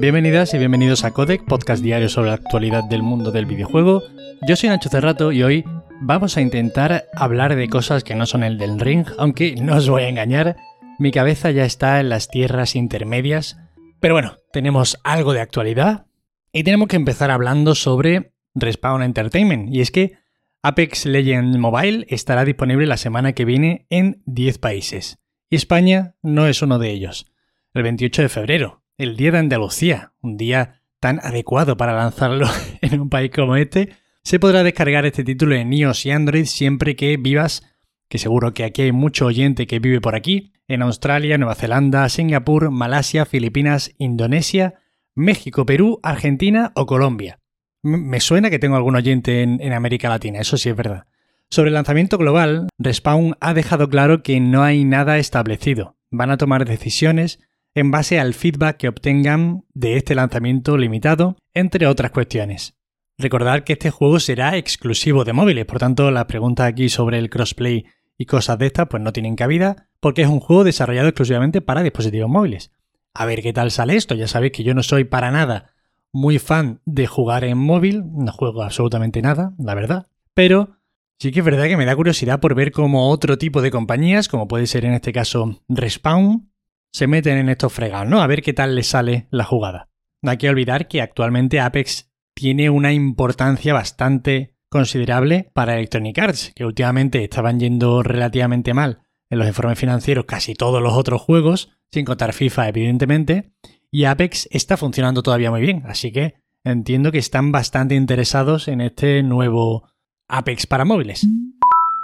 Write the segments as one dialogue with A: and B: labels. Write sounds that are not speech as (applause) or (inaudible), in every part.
A: Bienvenidas y bienvenidos a Codec, podcast diario sobre la actualidad del mundo del videojuego. Yo soy Nacho Cerrato y hoy vamos a intentar hablar de cosas que no son el del ring, aunque no os voy a engañar, mi cabeza ya está en las tierras intermedias. Pero bueno, tenemos algo de actualidad y tenemos que empezar hablando sobre Respawn Entertainment. Y es que Apex Legends Mobile estará disponible la semana que viene en 10 países. Y España no es uno de ellos. El 28 de febrero, el Día de Andalucía, un día tan adecuado para lanzarlo (laughs) en un país como este, se podrá descargar este título en iOS y Android siempre que vivas, que seguro que aquí hay mucho oyente que vive por aquí, en Australia, Nueva Zelanda, Singapur, Malasia, Filipinas, Indonesia, México, Perú, Argentina o Colombia. Me suena que tengo algún oyente en, América Latina, eso sí es verdad. Sobre el lanzamiento global, Respawn ha dejado claro que no hay nada establecido. Van a tomar decisiones en base al feedback que obtengan de este lanzamiento limitado, entre otras cuestiones. Recordar que este juego será exclusivo de móviles, por tanto las preguntas aquí sobre el crossplay y cosas de estas pues no tienen cabida, porque es un juego desarrollado exclusivamente para dispositivos móviles. A ver qué tal sale esto, ya sabéis que yo no soy para nada muy fan de jugar en móvil, no juego absolutamente nada, la verdad, pero sí que es verdad que me da curiosidad por ver cómo otro tipo de compañías, como puede ser en este caso Respawn, se meten en estos fregados, ¿no? A ver qué tal les sale la jugada. No hay que olvidar que actualmente Apex tiene una importancia bastante considerable para Electronic Arts, que últimamente estaban yendo relativamente mal en los informes financieros casi todos los otros juegos, sin contar FIFA evidentemente, y Apex está funcionando todavía muy bien, así que entiendo que están bastante interesados en este nuevo Apex para móviles.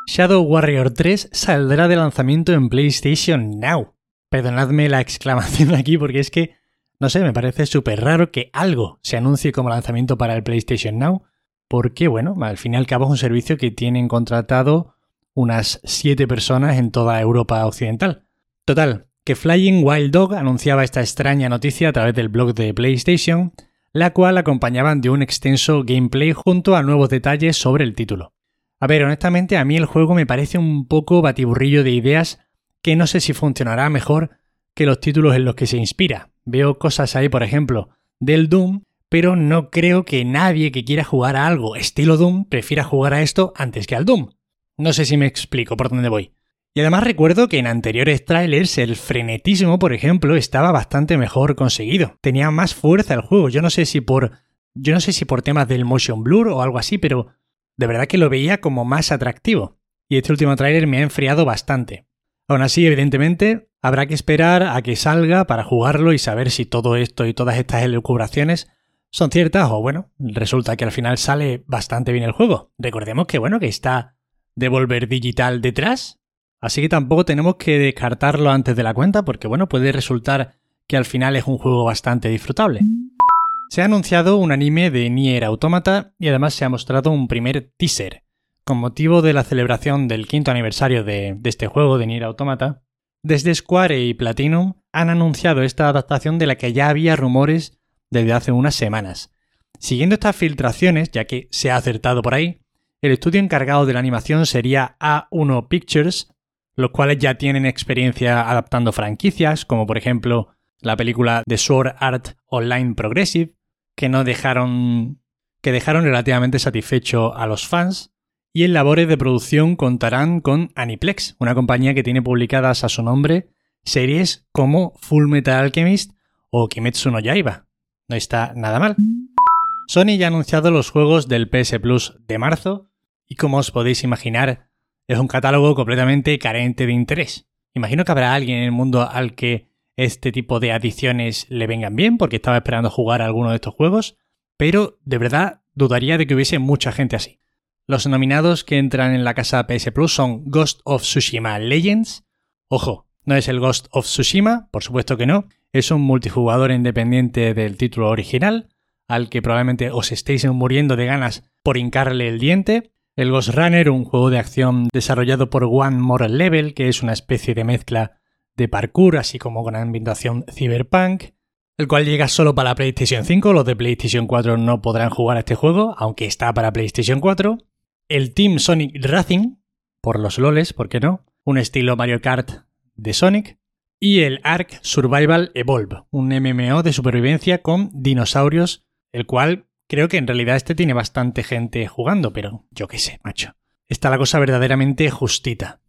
A: Shadow Warrior 3 saldrá de lanzamiento en PlayStation Now. Perdonadme la exclamación aquí porque es que, no sé, me parece súper raro que algo se anuncie como lanzamiento para el PlayStation Now, porque, bueno, al fin y al cabo es un servicio que tienen contratado unas 7 personas en toda Europa Occidental. Total, que Flying Wild Dog anunciaba esta extraña noticia a través del blog de PlayStation, la cual acompañaban de un extenso gameplay junto a nuevos detalles sobre el título. A ver, honestamente a mí el juego me parece un poco batiburrillo de ideas que no sé si funcionará mejor que los títulos en los que se inspira. Veo cosas ahí, por ejemplo, del Doom, pero no creo que nadie que quiera jugar a algo estilo Doom prefiera jugar a esto antes que al Doom. No sé si me explico por dónde voy. Y además recuerdo que en anteriores trailers el frenetismo, por ejemplo, estaba bastante mejor conseguido. Tenía más fuerza el juego. Yo no sé si por. Yo no sé si por temas del motion blur o algo así, pero de verdad que lo veía como más atractivo. Y este último tráiler me ha enfriado bastante. Aún así, evidentemente, habrá que esperar a que salga para jugarlo y saber si todo esto y todas estas elucubraciones son ciertas o bueno, resulta que al final sale bastante bien el juego. Recordemos que bueno, que está Devolver Digital detrás, Así que tampoco tenemos que descartarlo antes de la cuenta porque bueno, puede resultar que al final es un juego bastante disfrutable. Se ha anunciado un anime de Nier Automata y además se ha mostrado un primer teaser. Con motivo de la celebración del quinto aniversario de, este juego de Nier Automata, desde Square y Platinum han anunciado esta adaptación de la que ya había rumores desde hace unas semanas. Siguiendo estas filtraciones, ya que se ha acertado por ahí, el estudio encargado de la animación sería A1 Pictures, los cuales ya tienen experiencia adaptando franquicias, como por ejemplo la película The Sword Art Online Progressive, que no dejaron que dejaron relativamente satisfecho a los fans, y en labores de producción contarán con Aniplex, una compañía que tiene publicadas a su nombre series como Full Metal Alchemist o Kimetsu no Yaiba. No está nada mal. Sony ya ha anunciado los juegos del PS Plus de marzo, y como os podéis imaginar, es un catálogo completamente carente de interés. Imagino que habrá alguien en el mundo al que este tipo de adiciones le vengan bien, porque estaba esperando jugar a alguno de estos juegos, pero de verdad dudaría de que hubiese mucha gente así. Los nominados que entran en la casa PS Plus son Ghost of Tsushima Legends. Ojo, no es el Ghost of Tsushima, por supuesto que no, es un multijugador independiente del título original, al que probablemente os estéis muriendo de ganas por hincarle el diente. El Ghost Runner, un juego de acción desarrollado por One More Level, que es una especie de mezcla de parkour, así como con ambientación cyberpunk, el cual llega solo para PlayStation 5, los de PlayStation 4 no podrán jugar a este juego, aunque está para PlayStation 4. El Team Sonic Racing, por los loles, ¿por qué no? Un estilo Mario Kart de Sonic. y el Ark Survival Evolve, un MMO de supervivencia con dinosaurios, el cual creo que en realidad este tiene bastante gente jugando, pero yo qué sé, macho. Está la cosa verdaderamente justita.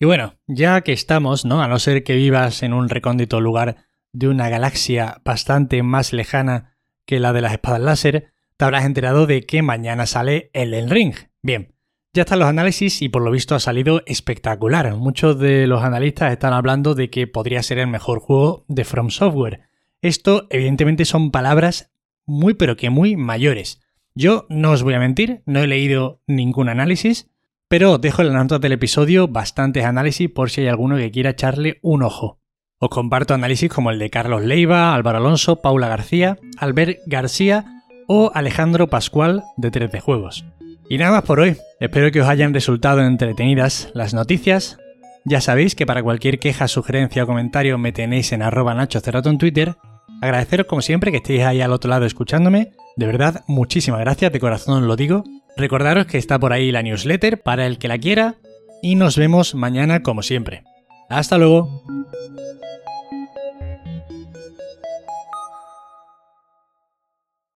A: Y bueno, ya que estamos, ¿no? A no ser que vivas en un recóndito lugar de una galaxia bastante más lejana que la de las espadas láser, te habrás enterado de que mañana sale el Ring. Bien, ya están los análisis y por lo visto ha salido espectacular. Muchos de los analistas están hablando de que podría ser el mejor juego de From Software. Esto evidentemente son palabras muy pero que muy mayores. Yo no os voy a mentir, no he leído ningún análisis, pero os dejo en las notas del episodio bastantes análisis por si hay alguno que quiera echarle un ojo. Os comparto análisis como el de Carlos Leiva, Álvaro Alonso, Paula García, Albert García o Alejandro Pascual de 3D Juegos. Y nada más por hoy. Espero que os hayan resultado entretenidas las noticias. Ya sabéis que para cualquier queja, sugerencia o comentario me tenéis en arroba Nacho en Twitter. Agradeceros como siempre que estéis ahí al otro lado escuchándome. De verdad, muchísimas gracias, de corazón lo digo. Recordaros que está por ahí la newsletter para el que la quiera. Y nos vemos mañana como siempre. Hasta luego.